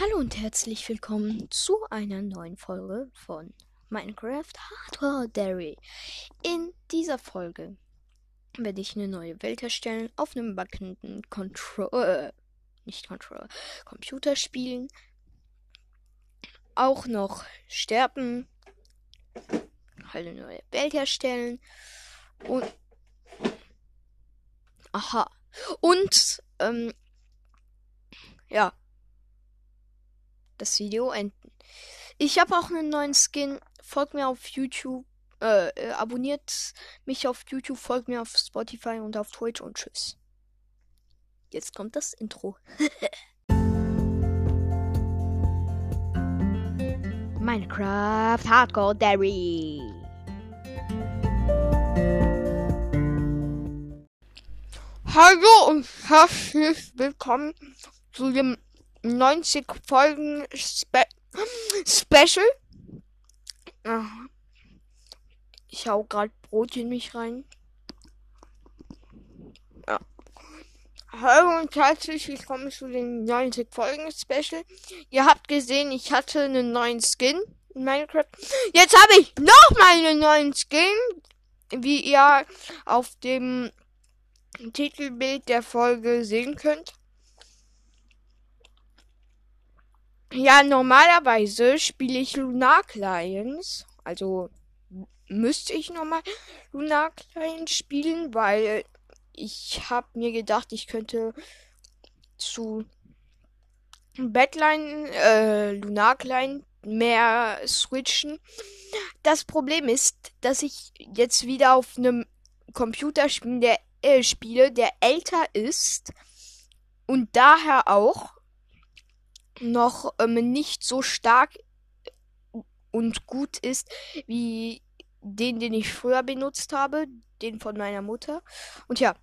Hallo und herzlich willkommen zu einer neuen Folge von Minecraft Hardcore Dairy. In dieser Folge werde ich eine neue Welt erstellen, auf einem backenden Controller, äh, nicht Controller, Computer spielen, auch noch sterben, halt eine neue Welt erstellen und aha und ähm, ja das Video enden. Ich habe auch einen neuen Skin. Folgt mir auf YouTube. Äh, äh, abonniert mich auf YouTube, folgt mir auf Spotify und auf Twitch und tschüss. Jetzt kommt das Intro. Minecraft Hardcore Dairy. Hallo und herzlich willkommen zu dem 90 Folgen Spe Special. Ich hau gerade Brot in mich rein. Ja. Hallo und herzlich willkommen zu den 90 Folgen Special. Ihr habt gesehen, ich hatte einen neuen Skin in Minecraft. Jetzt habe ich noch mal einen neuen Skin, wie ihr auf dem Titelbild der Folge sehen könnt. Ja, normalerweise spiele ich Lunar Clients. Also müsste ich nochmal Lunar Clients spielen, weil ich habe mir gedacht, ich könnte zu Badline, äh, Lunar Client mehr switchen. Das Problem ist, dass ich jetzt wieder auf einem Computer spiele, der, äh, spiele, der älter ist und daher auch noch ähm, nicht so stark und gut ist wie den, den ich früher benutzt habe, den von meiner Mutter. Und ja,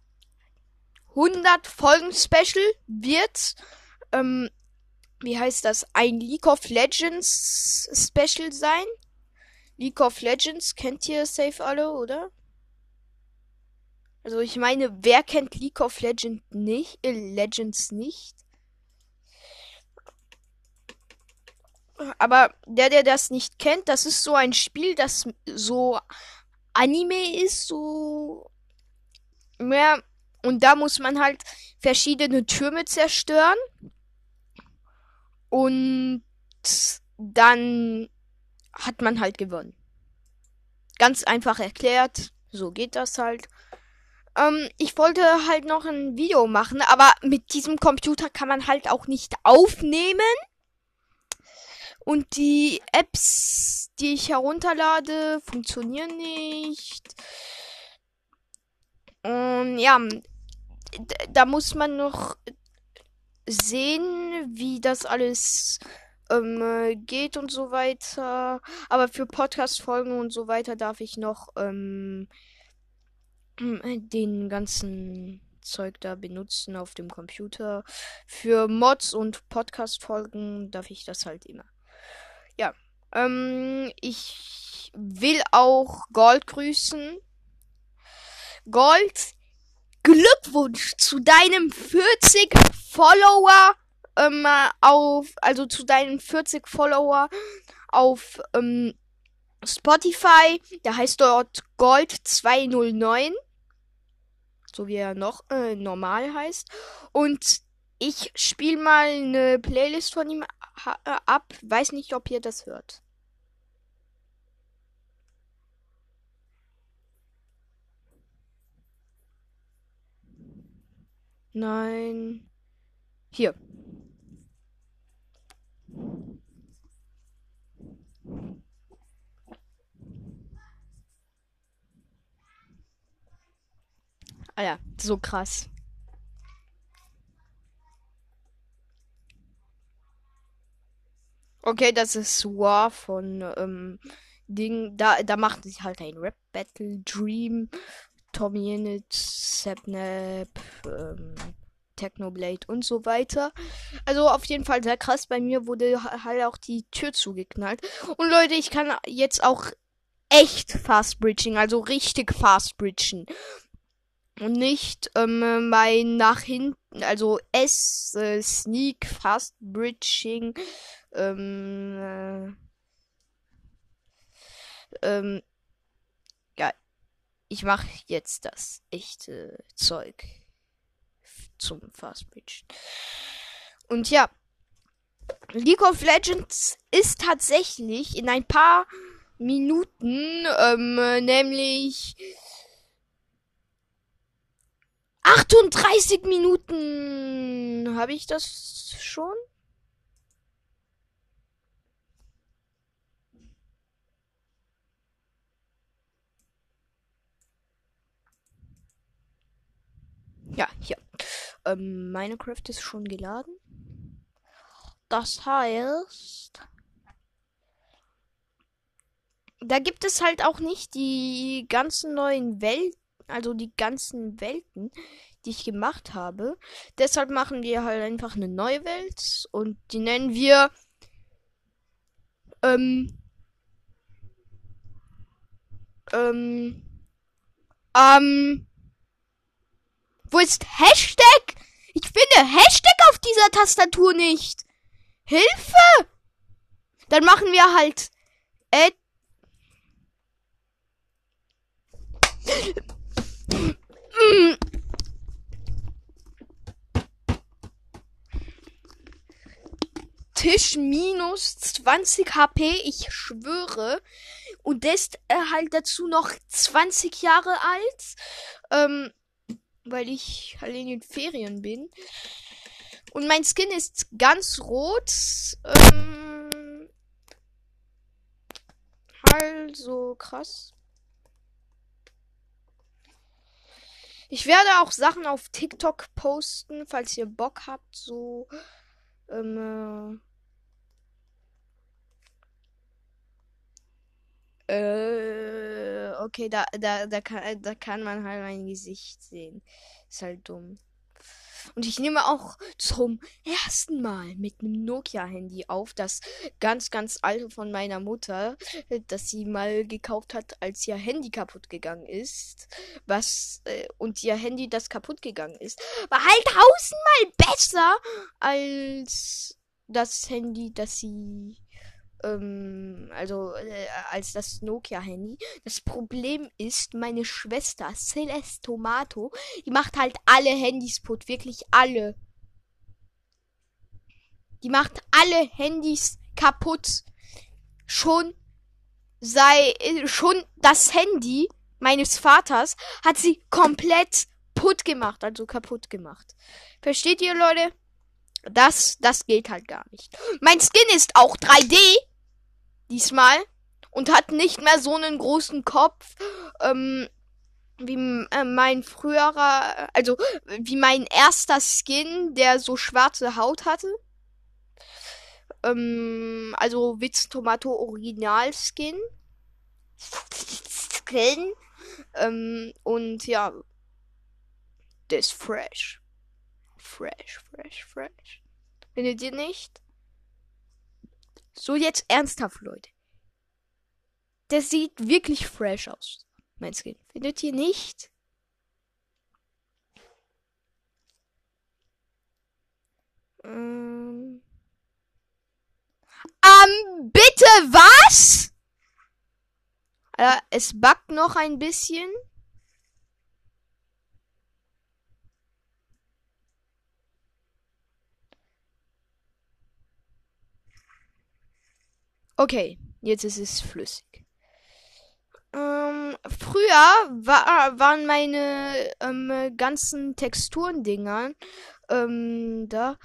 100 Folgen Special wird, ähm, wie heißt das, ein League of Legends Special sein. League of Legends kennt ihr safe alle, oder? Also ich meine, wer kennt League of Legends nicht? Äh, Legends nicht? Aber der, der das nicht kennt, das ist so ein Spiel, das so Anime ist, so mehr. Und da muss man halt verschiedene Türme zerstören. Und dann hat man halt gewonnen. Ganz einfach erklärt. So geht das halt. Ähm, ich wollte halt noch ein Video machen, aber mit diesem Computer kann man halt auch nicht aufnehmen. Und die Apps, die ich herunterlade, funktionieren nicht. Und ja, da muss man noch sehen, wie das alles ähm, geht und so weiter. Aber für Podcast-Folgen und so weiter darf ich noch ähm, den ganzen Zeug da benutzen auf dem Computer. Für Mods und Podcast-Folgen darf ich das halt immer. Ja. Ähm, ich will auch Gold grüßen. Gold, Glückwunsch zu deinem 40 Follower ähm, auf, also zu deinen 40 Follower auf ähm, Spotify. Der heißt dort Gold 209. So wie er noch äh, normal heißt. Und ich spiele mal eine Playlist von ihm ab. Weiß nicht, ob ihr das hört. Nein. Hier. Ah ja, so krass. Okay, das ist War von ähm, Ding. Da, da macht sich halt ein Rap Battle, Dream, Tommy Init, Sapnap, ähm, Technoblade und so weiter. Also auf jeden Fall sehr krass. Bei mir wurde halt auch die Tür zugeknallt. Und Leute, ich kann jetzt auch echt fast bridging, also richtig fast bridgen. und nicht ähm, mein nach hinten, also S, äh, Sneak, Fast Bridging, ähm, äh, ähm, ja, ich mache jetzt das echte Zeug zum Fast Bridge. Und ja, League of Legends ist tatsächlich in ein paar Minuten, ähm, nämlich 38 Minuten. Habe ich das schon? Ja, hier. Ähm, Minecraft ist schon geladen. Das heißt, da gibt es halt auch nicht die ganzen neuen Welten, also die ganzen Welten, die ich gemacht habe. Deshalb machen wir halt einfach eine neue Welt und die nennen wir ähm ähm ähm wo ist Hashtag? Ich finde Hashtag auf dieser Tastatur nicht. Hilfe! Dann machen wir halt äh, Tisch minus 20 HP, ich schwöre. Und der ist äh, halt dazu noch 20 Jahre alt. Ähm, weil ich halt in den Ferien bin. Und mein Skin ist ganz rot. Ähm, also krass. Ich werde auch Sachen auf TikTok posten, falls ihr Bock habt, so. Ähm, äh, okay, da, da, da, kann, da kann man halt mein Gesicht sehen. Ist halt dumm. Und ich nehme auch zum ersten Mal mit einem Nokia-Handy auf, das ganz, ganz alte von meiner Mutter, das sie mal gekauft hat, als ihr Handy kaputt gegangen ist. Was, äh, und ihr Handy, das kaputt gegangen ist, war halt tausendmal besser als das Handy, das sie ähm, also äh, als das Nokia-Handy. Das Problem ist, meine Schwester Celeste Tomato, die macht halt alle Handys putt, wirklich alle. Die macht alle Handys kaputt. Schon sei äh, schon das Handy meines Vaters hat sie komplett putt gemacht, also kaputt gemacht. Versteht ihr, Leute? Das, das geht halt gar nicht. Mein Skin ist auch 3D diesmal und hat nicht mehr so einen großen Kopf ähm, wie äh, mein früherer, also wie mein erster Skin, der so schwarze Haut hatte. Ähm, also Witz Tomato Original Skin. Skin. Ähm, und ja, der ist fresh. Fresh, fresh, fresh. Findet ihr nicht? So jetzt ernsthaft, Leute. Der sieht wirklich fresh aus. Mein Skin. Findet ihr nicht? Ähm. Ähm, bitte was? Es backt noch ein bisschen. Okay, jetzt ist es flüssig. Ähm, früher war, waren meine ähm, ganzen Texturen-Dingern ähm, da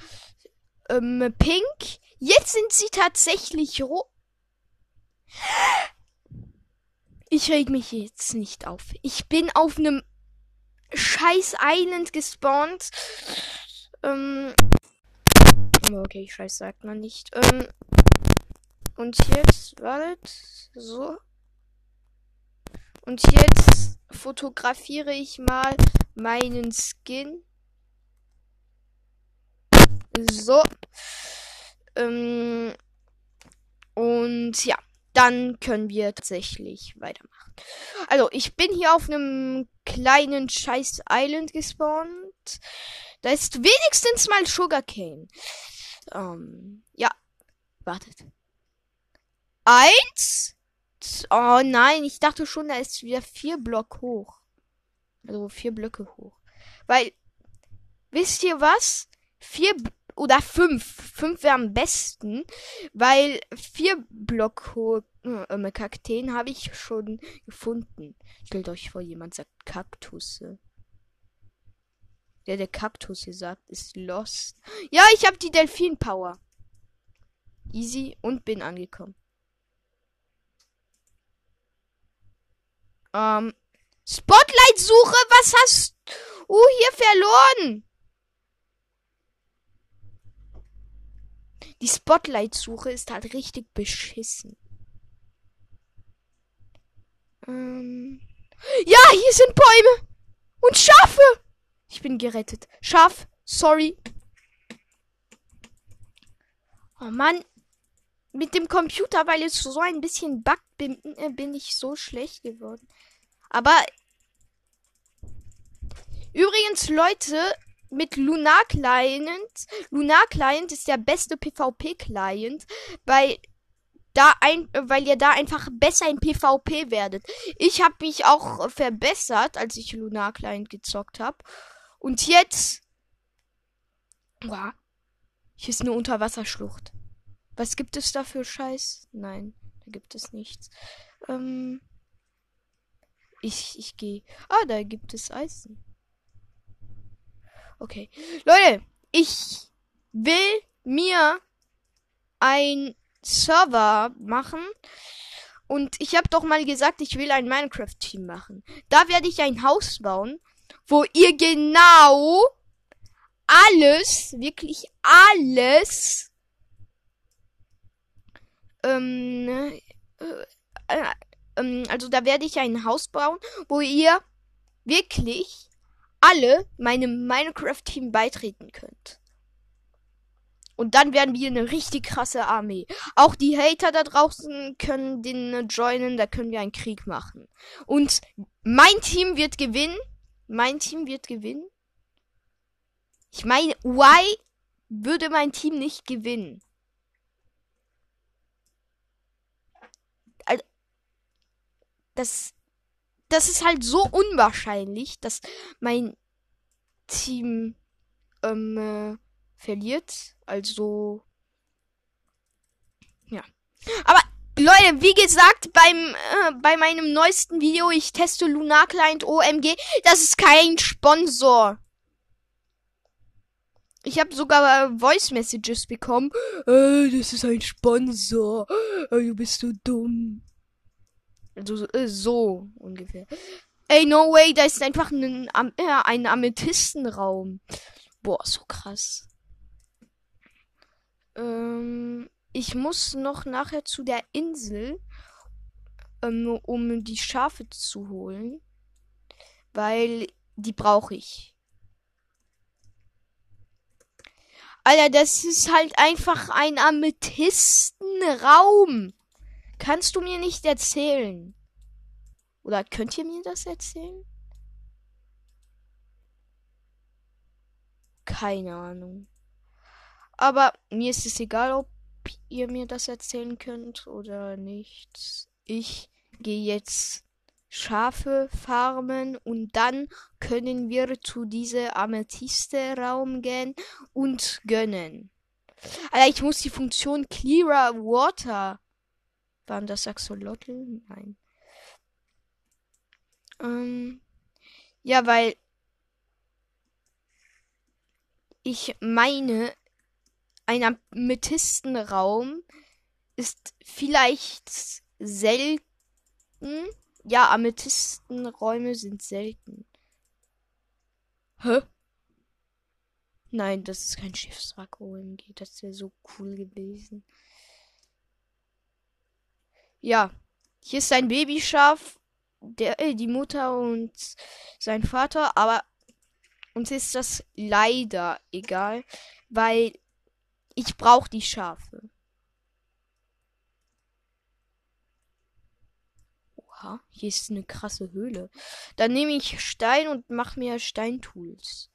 ähm, pink. Jetzt sind sie tatsächlich rot. Ich reg mich jetzt nicht auf. Ich bin auf einem scheiß Island gespawnt. Ähm, okay, scheiß sagt man nicht. Ähm, und jetzt, wartet, so. Und jetzt fotografiere ich mal meinen Skin. So. Ähm, und ja. dann können wir tatsächlich weitermachen. Also, ich bin hier auf einem kleinen scheiß Island gespawnt. Da ist wenigstens mal Sugarcane. Ähm, ja. Wartet. Eins. Oh nein, ich dachte schon, da ist wieder vier Block hoch. Also vier Blöcke hoch. Weil, wisst ihr was? Vier oder fünf. Fünf wäre am besten, weil vier Block hohe äh, Kakteen habe ich schon gefunden. Stellt euch vor, jemand sagt Kaktusse. Der, der Kaktus hier sagt, ist lost. Ja, ich habe die Delfin-Power. Easy und bin angekommen. Ähm, Spotlight-Suche, was hast du hier verloren? Die Spotlight-Suche ist halt richtig beschissen. Ähm. Ja, hier sind Bäume und Schafe. Ich bin gerettet. Schaf, sorry. Oh Mann. Mit dem Computer, weil es so ein bisschen buggt, bin, äh, bin ich so schlecht geworden. Aber übrigens, Leute, mit Lunar Client, Lunar Client ist der beste PvP Client, weil da ein, weil ihr da einfach besser in PvP werdet. Ich habe mich auch verbessert, als ich Lunar Client gezockt habe. Und jetzt, wow, hier ist eine Unterwasserschlucht. Was gibt es da für Scheiß? Nein, da gibt es nichts. Ähm, ich, ich gehe. Ah, da gibt es Eisen. Okay. Leute, ich will mir ein Server machen. Und ich habe doch mal gesagt, ich will ein Minecraft-Team machen. Da werde ich ein Haus bauen, wo ihr genau alles, wirklich alles, ähm, äh, äh, ähm, also da werde ich ein Haus bauen, wo ihr wirklich alle meinem Minecraft-Team beitreten könnt. Und dann werden wir eine richtig krasse Armee. Auch die Hater da draußen können den joinen, da können wir einen Krieg machen. Und mein Team wird gewinnen. Mein Team wird gewinnen. Ich meine, why würde mein Team nicht gewinnen? Das, das ist halt so unwahrscheinlich, dass mein Team ähm, äh, verliert. Also, ja. Aber Leute, wie gesagt, beim äh, bei meinem neuesten Video, ich teste Lunar Client OMG, das ist kein Sponsor. Ich habe sogar äh, Voice Messages bekommen. Äh, das ist ein Sponsor. Äh, du bist so dumm. Also so ungefähr. Ey, no way, da ist einfach ein, äh, ein Amethystenraum. Boah, so krass. Ähm, ich muss noch nachher zu der Insel, ähm, um die Schafe zu holen. Weil die brauche ich. Alter, das ist halt einfach ein Amethystenraum. Kannst du mir nicht erzählen? Oder könnt ihr mir das erzählen? Keine Ahnung. Aber mir ist es egal, ob ihr mir das erzählen könnt oder nicht. Ich gehe jetzt Schafe farmen und dann können wir zu dieser Amethyste-Raum gehen und gönnen. Alter, ich muss die Funktion Clearer Water waren das Axolotl? Nein. Ähm, ja, weil ich meine, ein Amethystenraum ist vielleicht selten. Ja, Amethystenräume sind selten. Hä? Nein, das ist kein Schiffswrack OMG. Das wäre so cool gewesen. Ja, hier ist sein Babyschaf, der, äh, die Mutter und sein Vater, aber uns ist das leider egal, weil ich brauche die Schafe. Oha, hier ist eine krasse Höhle. Dann nehme ich Stein und mache mir Steintools.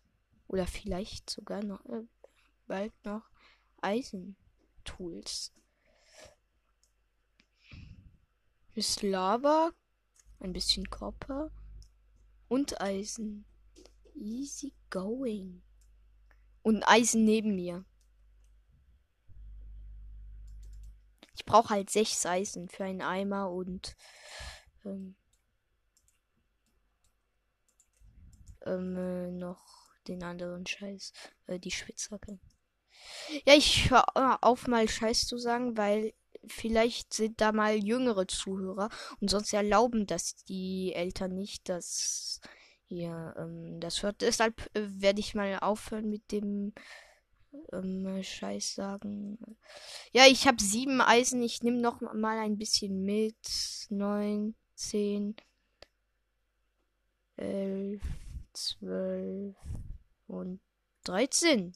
Oder vielleicht sogar noch äh, bald noch Eisentools. Ist Lava, ein bisschen Copper und Eisen. Easy going. Und Eisen neben mir. Ich brauche halt sechs Eisen für einen Eimer und ähm, ähm, äh, noch den anderen Scheiß, äh, die Spitzhacke. Ja, ich höre auf mal Scheiß zu sagen, weil vielleicht sind da mal jüngere Zuhörer und sonst erlauben das die Eltern nicht, dass ihr ähm, das hört. Deshalb äh, werde ich mal aufhören mit dem ähm, Scheiß sagen. Ja, ich habe sieben Eisen. Ich nehme noch mal ein bisschen mit. Neun, zehn, elf, zwölf und dreizehn.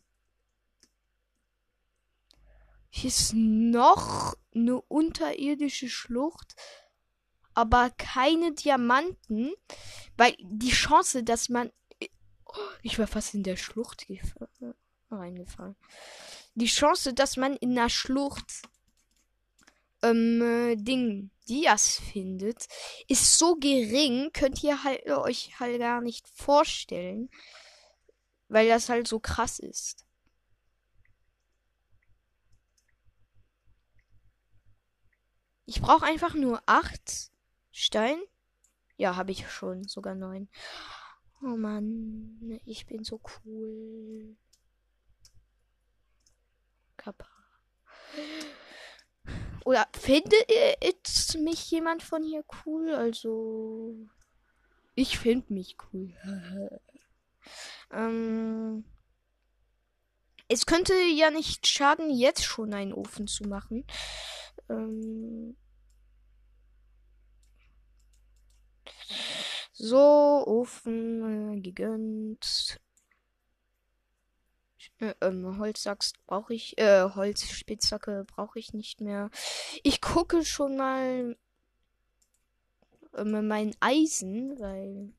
Hier ist noch eine unterirdische Schlucht, aber keine Diamanten, weil die Chance, dass man ich war fast in der Schlucht reingefallen. Die Chance, dass man in der Schlucht ähm, Ding Dias findet, ist so gering, könnt ihr halt, euch halt gar nicht vorstellen, weil das halt so krass ist. Ich brauche einfach nur acht Stein. Ja, habe ich schon. Sogar neun. Oh Mann, ich bin so cool. Kappa. Oder findet mich jemand von hier cool? Also. Ich finde mich cool. ähm, es könnte ja nicht schaden, jetzt schon einen Ofen zu machen. Ähm so, Ofen äh, gegönnt. Äh, ähm, Holzsachs brauche ich, äh, Holzspitzhacke brauche ich nicht mehr. Ich gucke schon mal ähm, mein Eisen, weil.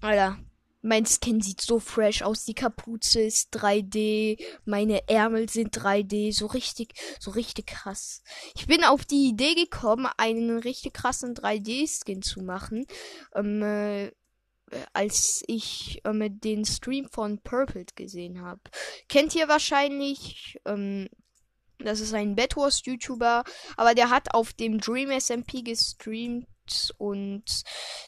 Alter, mein Skin sieht so fresh aus. Die Kapuze ist 3D. Meine Ärmel sind 3D. So richtig, so richtig krass. Ich bin auf die Idee gekommen, einen richtig krassen 3D-Skin zu machen. Ähm, äh, als ich ähm, den Stream von Purple gesehen habe. Kennt ihr wahrscheinlich, ähm, das ist ein Bedwars-YouTuber, aber der hat auf dem Dream SMP gestreamt und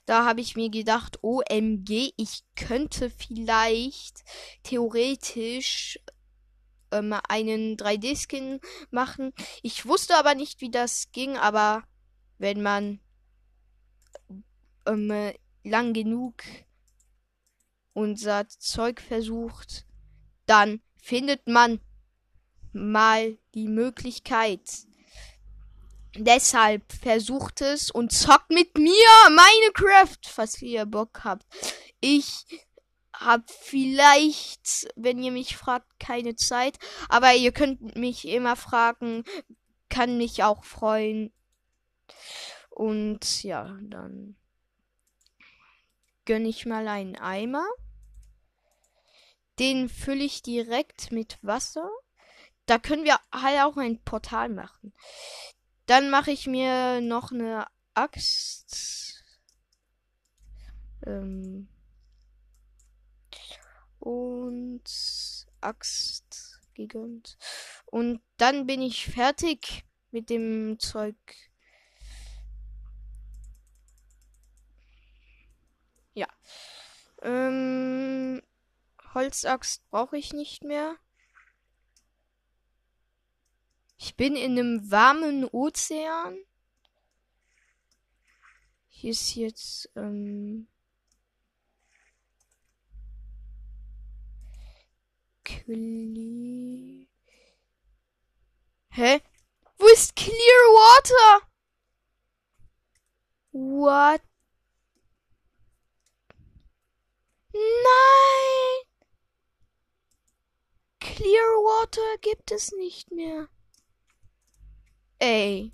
da habe ich mir gedacht, OMG, ich könnte vielleicht theoretisch ähm, einen 3D-Skin machen. Ich wusste aber nicht, wie das ging, aber wenn man ähm, lang genug unser Zeug versucht, dann findet man mal die Möglichkeit. Deshalb versucht es und zockt mit mir Minecraft, falls ihr Bock habt. Ich hab vielleicht, wenn ihr mich fragt, keine Zeit, aber ihr könnt mich immer fragen, kann mich auch freuen. Und ja, dann gönne ich mal einen Eimer. Den fülle ich direkt mit Wasser. Da können wir halt auch ein Portal machen. Dann mache ich mir noch eine Axt. Ähm und Axt gegönnt. Und dann bin ich fertig mit dem Zeug. Ja. Ähm, Holzaxt brauche ich nicht mehr. Ich bin in einem warmen Ozean. Hier ist jetzt ähm, Cle Hä? Wo ist Clear Water? What? Nein! Clear Water gibt es nicht mehr ey.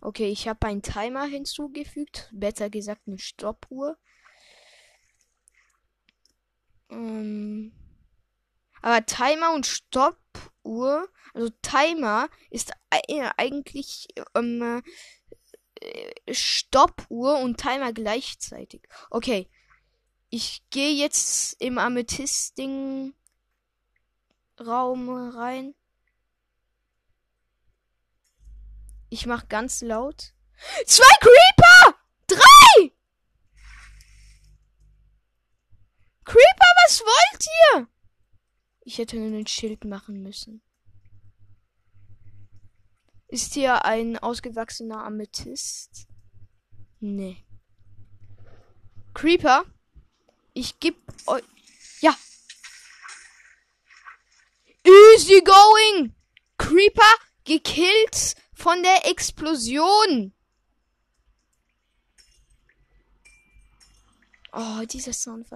Okay, ich habe einen Timer hinzugefügt, besser gesagt eine Stoppuhr. Ähm, aber Timer und Stoppuhr, also Timer ist äh, eigentlich ähm, äh, Stoppuhr und Timer gleichzeitig. Okay, ich gehe jetzt im Amethyst-Ding Raum rein. Ich mach ganz laut. Zwei Creeper! Drei! Creeper, was wollt ihr? Ich hätte einen Schild machen müssen. Ist hier ein ausgewachsener Amethyst? Nee. Creeper? Ich geb euch. Ja. Easy going! Creeper gekillt von der Explosion. Oh, dieser Sound,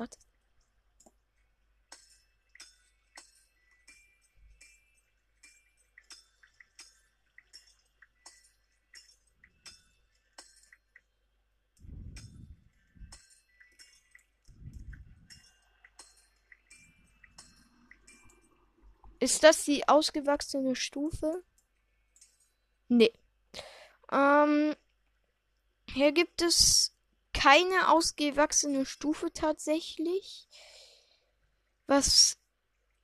Ist das die ausgewachsene Stufe? Nee. Ähm, hier gibt es keine ausgewachsene Stufe tatsächlich. Was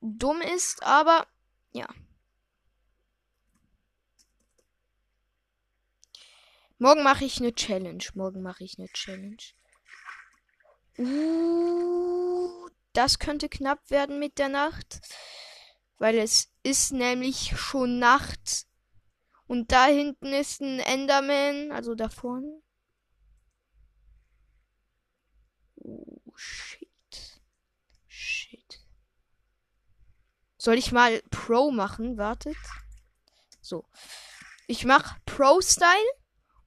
dumm ist, aber ja. Morgen mache ich eine Challenge. Morgen mache ich eine Challenge. Uh, das könnte knapp werden mit der Nacht. Weil es ist nämlich schon Nacht. Und da hinten ist ein Enderman. Also da vorne. Oh, shit. Shit. Soll ich mal Pro machen? Wartet. So. Ich mach Pro-Style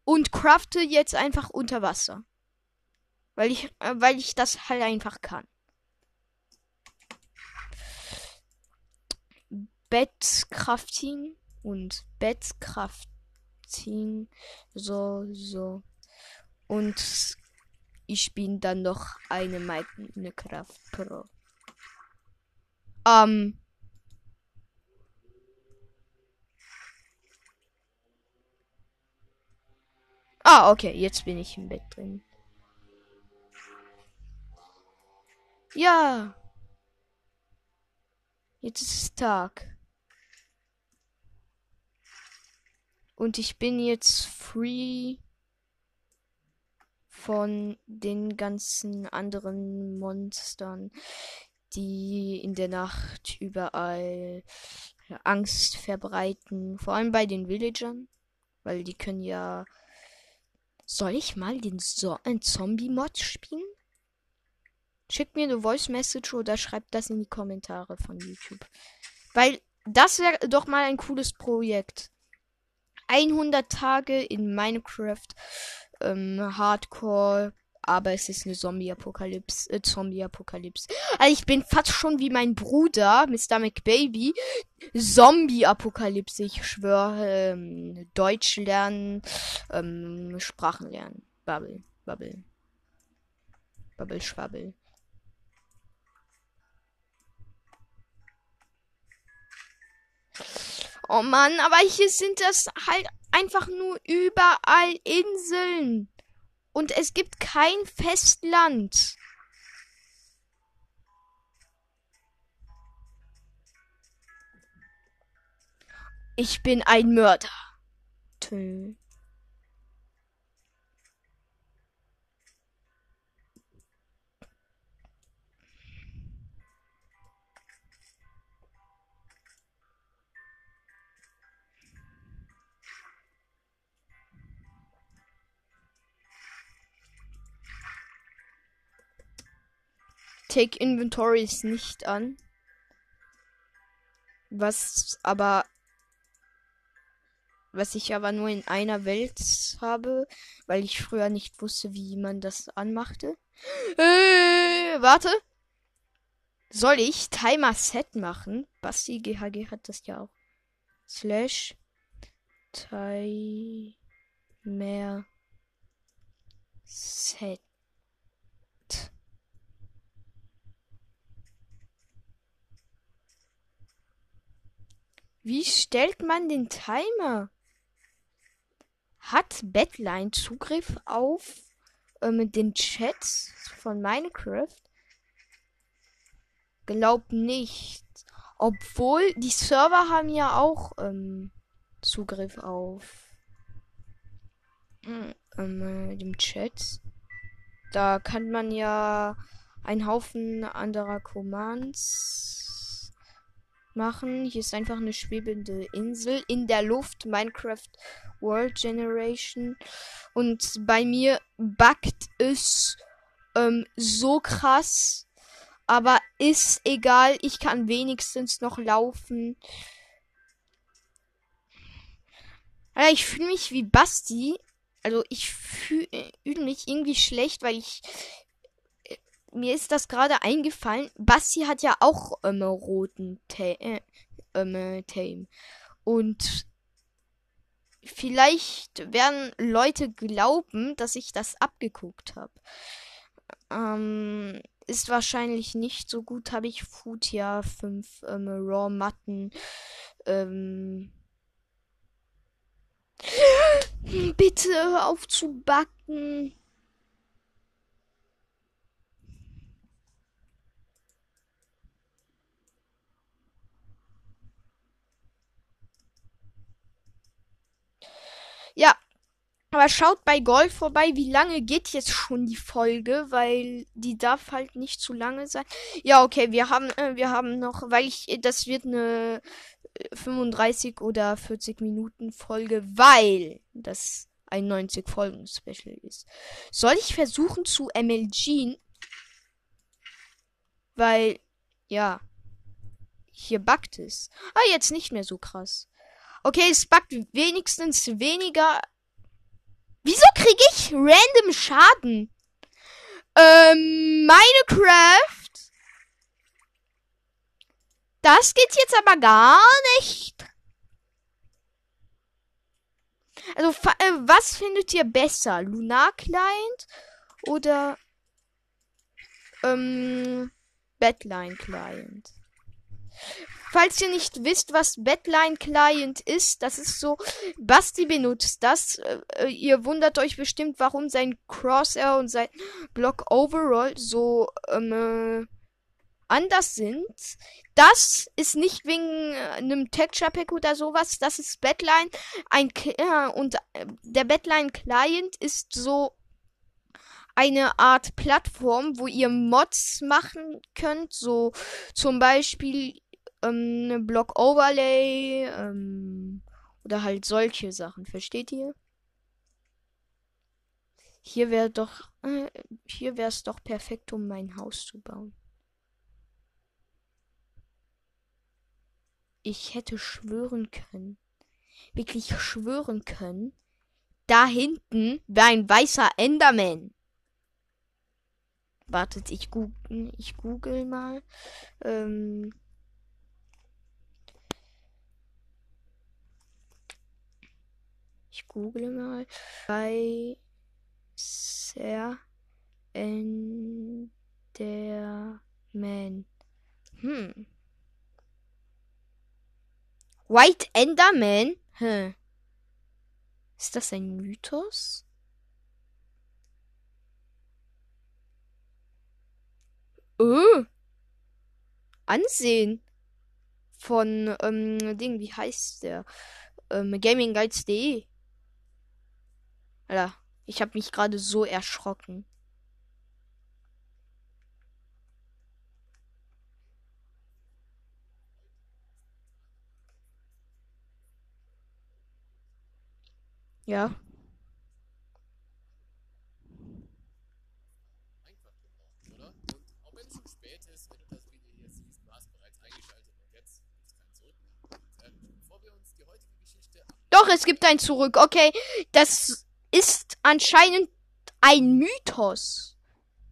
und crafte jetzt einfach unter Wasser. Weil ich, äh, weil ich das halt einfach kann. Bettcrafting und Bettcrafting. So, so. Und ich bin dann noch eine Minecraft Pro. Ähm. Ah, okay, jetzt bin ich im Bett drin. Ja. Jetzt ist es Tag. Und ich bin jetzt free von den ganzen anderen Monstern, die in der Nacht überall Angst verbreiten. Vor allem bei den Villagern. Weil die können ja. Soll ich mal den so Zombie-Mod spielen? Schickt mir eine Voice Message oder schreibt das in die Kommentare von YouTube. Weil das wäre doch mal ein cooles Projekt. 100 Tage in Minecraft ähm, Hardcore, aber es ist eine Zombie-Apokalypse. Äh, Zombie-Apokalypse. Also ich bin fast schon wie mein Bruder, Mr. McBaby. Zombie-Apokalypse, ich schwöre. Ähm, Deutsch lernen, ähm, Sprachen lernen. Bubble, Bubble. Bubble, Schwabbel. Oh Mann, aber hier sind das halt einfach nur überall Inseln. Und es gibt kein Festland. Ich bin ein Mörder. Tö. Take Inventories nicht an. Was aber. Was ich aber nur in einer Welt habe, weil ich früher nicht wusste, wie man das anmachte. Äh, warte. Soll ich Timer Set machen? Basti GHG hat das ja auch. Slash Timer Set. Wie stellt man den Timer? Hat Badline Zugriff auf ähm, den Chats von Minecraft? Glaub nicht. Obwohl die Server haben ja auch ähm, Zugriff auf ähm, äh, dem Chat. Da kann man ja einen Haufen anderer Commands machen. Hier ist einfach eine schwebende Insel in der Luft. Minecraft World Generation. Und bei mir backt es ähm, so krass. Aber ist egal. Ich kann wenigstens noch laufen. Ich fühle mich wie Basti. Also ich fühle mich irgendwie schlecht, weil ich äh, mir ist das gerade eingefallen. Basti hat ja auch ähm, roten Ta äh, ähm, Tame. Und vielleicht werden Leute glauben, dass ich das abgeguckt habe. Ähm, ist wahrscheinlich nicht so gut. Habe ich ja 5 ähm, Raw Matten. Ähm, Bitte hör Ja, aber schaut bei Golf vorbei, wie lange geht jetzt schon die Folge, weil die darf halt nicht zu lange sein. Ja, okay, wir haben äh, wir haben noch, weil ich das wird eine 35 oder 40 Minuten Folge, weil das ein 90 Folgen Special ist. Soll ich versuchen zu MLG? Weil, ja, hier backt es. Ah, jetzt nicht mehr so krass. Okay, es backt wenigstens weniger. Wieso kriege ich random Schaden? Ähm, Minecraft das geht jetzt aber gar nicht. Also, äh, was findet ihr besser? Lunar Client oder ähm, Badline Client? Falls ihr nicht wisst, was Badline Client ist, das ist so, Basti benutzt das. Äh, ihr wundert euch bestimmt, warum sein Crosshair und sein Block Overall so ähm, äh, anders sind. Das ist nicht wegen äh, einem Texture Pack oder sowas. Das ist Badline. Ein äh, und äh, der Badline Client ist so eine Art Plattform, wo ihr Mods machen könnt. So zum Beispiel ähm, Block Overlay ähm, oder halt solche Sachen. Versteht ihr? Hier wäre doch, äh, hier wäre es doch perfekt, um mein Haus zu bauen. ich hätte schwören können, wirklich schwören können, da hinten wäre ein weißer Enderman. Wartet, ich google, ich google mal. Ähm ich google mal. Weißer Enderman. Hm. White Enderman? Hm. Ist das ein Mythos? Oh. Ansehen. Von, ähm, Ding, wie heißt der? Ähm, GamingGuides.de. Alter, ich habe mich gerade so erschrocken. Ja. Doch, es gibt ein Zurück. Okay, das ist anscheinend ein Mythos.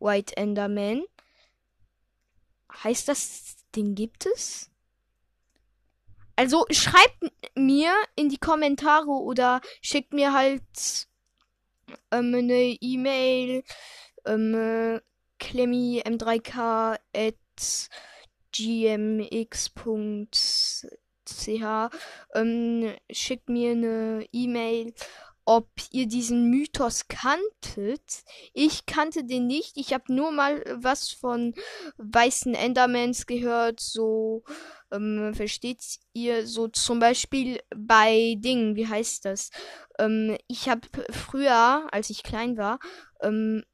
White Enderman. Heißt das, den gibt es? Also schreibt mir in die Kommentare oder schickt mir halt ähm, eine E-Mail ähm, äh, klemmi m3k at gmx.ch ähm, schickt mir eine E-Mail ob ihr diesen Mythos kanntet. Ich kannte den nicht. Ich habe nur mal was von weißen Endermans gehört. So, ähm, versteht ihr? So zum Beispiel bei Dingen, wie heißt das? Ähm, ich habe früher, als ich klein war, ähm,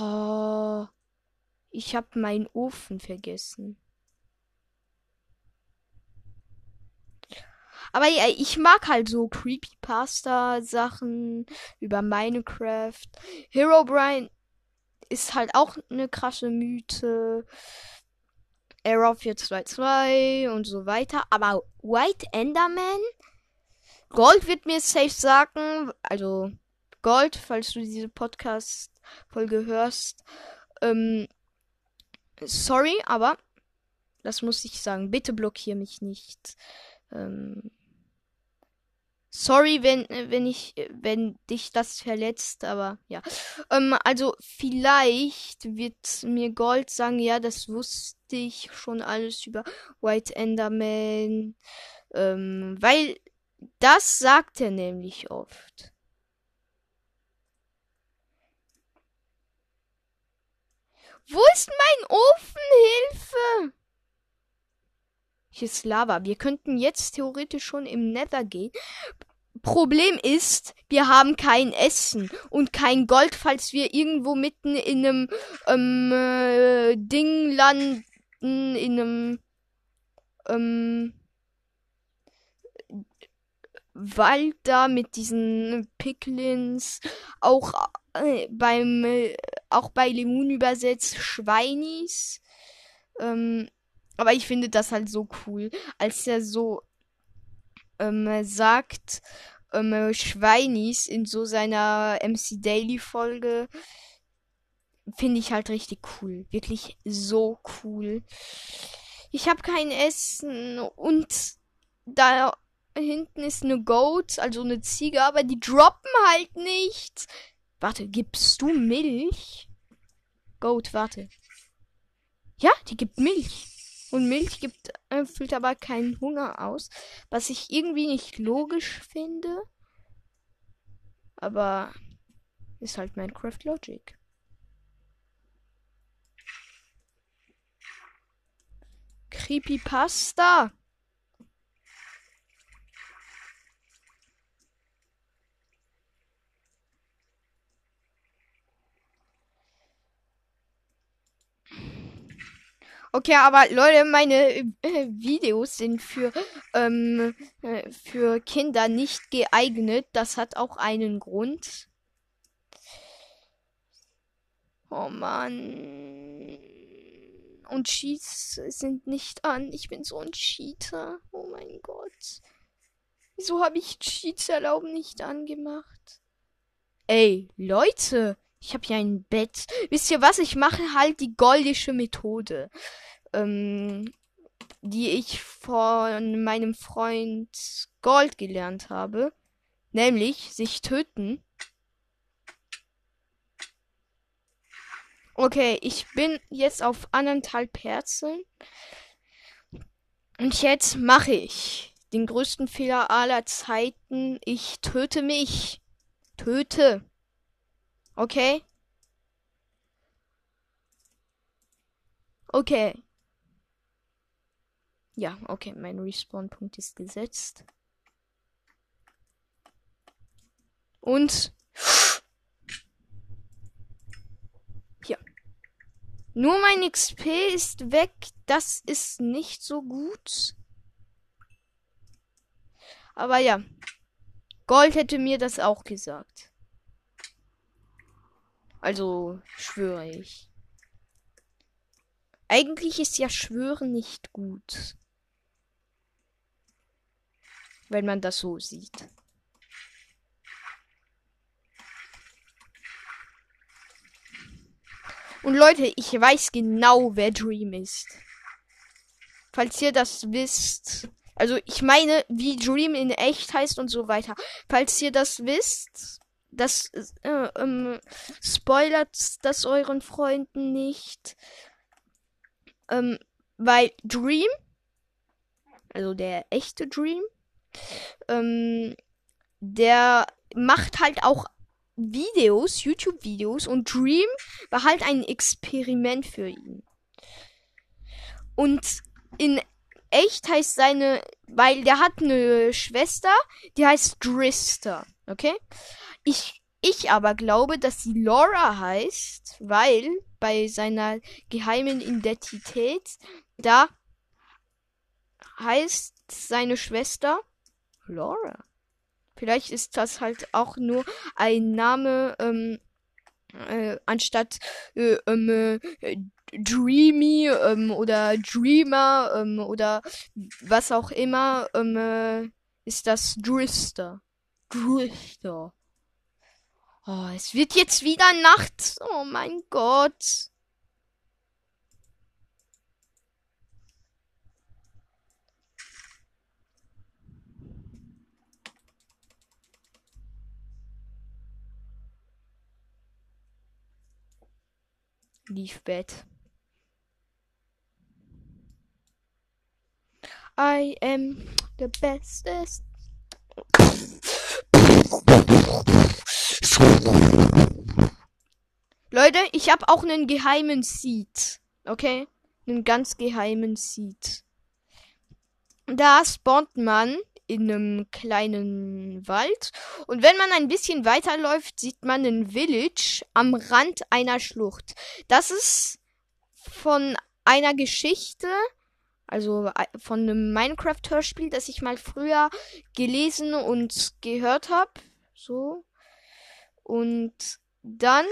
oh, ich habe meinen Ofen vergessen. Aber ja, ich mag halt so Creepypasta-Sachen über Minecraft. Hero Brian ist halt auch eine krasse Mythe. Error 422 und so weiter. Aber White Enderman? Gold wird mir safe sagen. Also, Gold, falls du diese Podcast-Folge hörst. Ähm, sorry, aber das muss ich sagen. Bitte blockier mich nicht. Ähm, Sorry, wenn, äh, wenn ich, äh, wenn dich das verletzt, aber ja. Ähm, also vielleicht wird mir Gold sagen, ja, das wusste ich schon alles über White Enderman. Ähm, weil das sagt er nämlich oft. Wo ist mein Ofen? Hilfe! Hier ist Lava. Wir könnten jetzt theoretisch schon im Nether gehen. Problem ist, wir haben kein Essen und kein Gold, falls wir irgendwo mitten in einem ähm, äh, Ding landen, in einem ähm, Wald da mit diesen Picklins, auch äh, beim äh, auch bei Lemon übersetzt Schweinis. Ähm, aber ich finde das halt so cool, als er so ähm, sagt, ähm, Schweinis in so seiner MC Daily Folge. Finde ich halt richtig cool. Wirklich so cool. Ich habe kein Essen und da hinten ist eine Goat, also eine Ziege, aber die droppen halt nicht. Warte, gibst du Milch? Goat, warte. Ja, die gibt Milch. Und Milch gibt, äh, füllt aber keinen Hunger aus. Was ich irgendwie nicht logisch finde. Aber ist halt Minecraft Logic. Creepypasta. Okay, aber Leute, meine äh, Videos sind für, ähm, äh, für Kinder nicht geeignet. Das hat auch einen Grund. Oh Mann. Und Cheats sind nicht an. Ich bin so ein Cheater. Oh mein Gott. Wieso habe ich Cheats erlauben nicht angemacht? Ey, Leute. Ich habe hier ein Bett. Wisst ihr was? Ich mache halt die goldische Methode. Ähm, die ich von meinem Freund Gold gelernt habe. Nämlich sich töten. Okay, ich bin jetzt auf anderthalb Herzen. Und jetzt mache ich den größten Fehler aller Zeiten. Ich töte mich. Töte. Okay? Okay. Ja, okay, mein Respawn-Punkt ist gesetzt. Und hier. Nur mein XP ist weg. Das ist nicht so gut. Aber ja. Gold hätte mir das auch gesagt. Also schwöre ich. Eigentlich ist ja Schwören nicht gut. Wenn man das so sieht. Und Leute, ich weiß genau, wer Dream ist. Falls ihr das wisst, Also ich meine, wie Dream in echt heißt und so weiter. Falls ihr das wisst, das äh, ähm, spoilert das euren Freunden nicht. Ähm, weil Dream, also der echte Dream, ähm, der macht halt auch Videos, YouTube-Videos und Dream war halt ein Experiment für ihn. Und in echt heißt seine, weil der hat eine Schwester, die heißt Drister, okay? Ich, ich aber glaube, dass sie Laura heißt, weil bei seiner geheimen Identität da heißt seine Schwester Laura. Vielleicht ist das halt auch nur ein Name, ähm, äh, anstatt äh, ähm, äh, Dreamy ähm, oder Dreamer ähm, oder was auch immer, ähm, äh, ist das Drister. Drister. Oh, es wird jetzt wieder Nacht. Oh mein Gott. Leave bed. I am the bestest. Leute, ich habe auch einen geheimen Seed. Okay? Einen ganz geheimen Seed. Da spawnt man in einem kleinen Wald. Und wenn man ein bisschen weiterläuft, sieht man ein Village am Rand einer Schlucht. Das ist von einer Geschichte, also äh, von einem Minecraft-Hörspiel, das ich mal früher gelesen und gehört habe. So. Und dann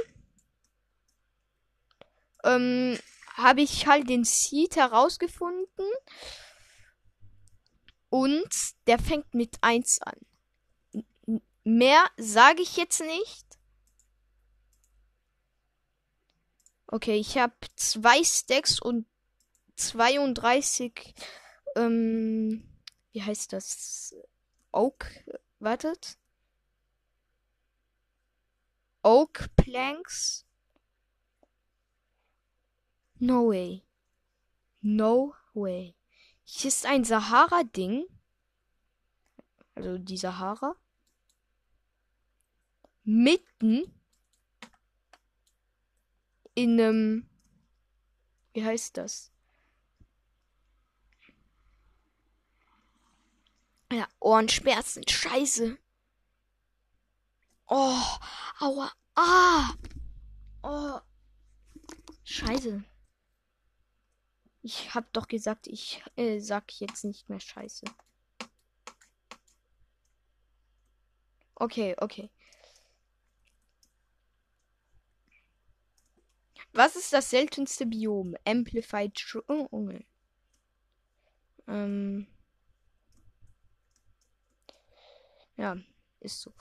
ähm, habe ich halt den Seed herausgefunden und der fängt mit 1 an. Mehr sage ich jetzt nicht. Okay, ich habe zwei Stacks und 32. Ähm, wie heißt das? Oak. Wartet. Oak Planks. No way. No way. Hier ist ein Sahara-Ding. Also die Sahara. Mitten in einem. Wie heißt das? Ja, Ohrenschmerzen. Scheiße. Oh, aua. Ah. Oh. Scheiße. Ich hab doch gesagt, ich äh, sag jetzt nicht mehr Scheiße. Okay, okay. Was ist das seltenste Biom? Amplified Dschungel. Ähm. Ja, ist so.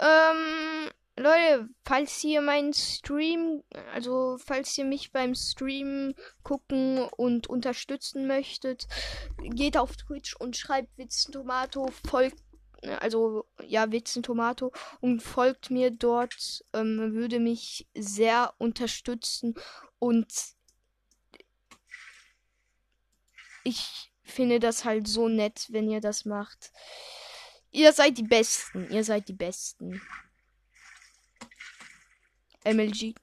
Ähm. Leute, falls ihr meinen Stream, also falls ihr mich beim Stream gucken und unterstützen möchtet, geht auf Twitch und schreibt Witzen Tomato, folgt, also ja, Witzen Tomato und folgt mir dort, ähm, würde mich sehr unterstützen und ich finde das halt so nett, wenn ihr das macht. Ihr seid die Besten, ihr seid die Besten. MLG.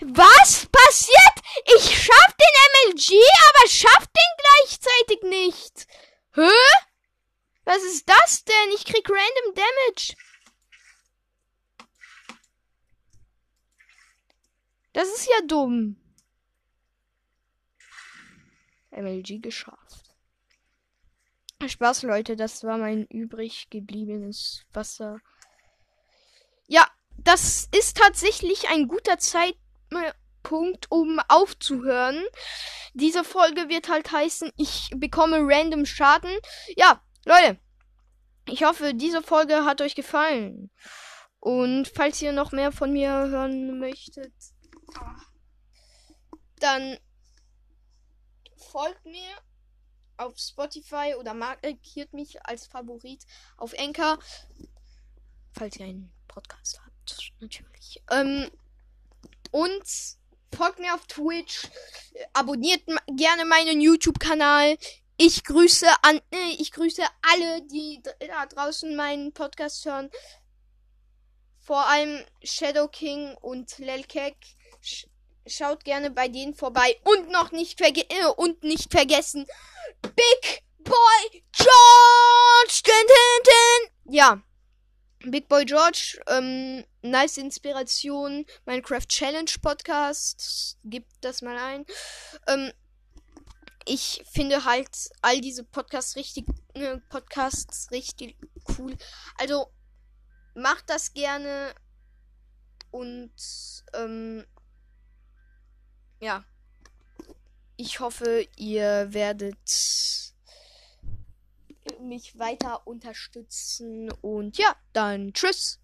Was passiert? Ich schaff den MLG, aber schaff den gleichzeitig nicht. Hä? Was ist das denn? Ich krieg random Damage. Das ist ja dumm. MLG geschafft. Spaß, Leute. Das war mein übrig gebliebenes Wasser. Ja, das ist tatsächlich ein guter Zeitpunkt, um aufzuhören. Diese Folge wird halt heißen, ich bekomme random Schaden. Ja, Leute, ich hoffe, diese Folge hat euch gefallen. Und falls ihr noch mehr von mir hören möchtet, dann folgt mir auf Spotify oder markiert mich als Favorit auf Anchor. Falls ihr einen Podcast habt, natürlich. Ähm, und folgt mir auf Twitch, abonniert gerne meinen YouTube-Kanal. Ich grüße an, äh, ich grüße alle, die da draußen meinen Podcast hören. Vor allem Shadow King und Lelkek. Schaut gerne bei denen vorbei und noch nicht verge äh, und nicht vergessen Big Boy George. Din, din. Ja, Big Boy George, ähm, nice Inspiration, Minecraft Challenge Podcast, gibt das mal ein. Ähm, ich finde halt all diese Podcasts richtig, äh, Podcasts richtig cool. Also macht das gerne und ähm, ja, ich hoffe, ihr werdet mich weiter unterstützen. Und ja, dann tschüss.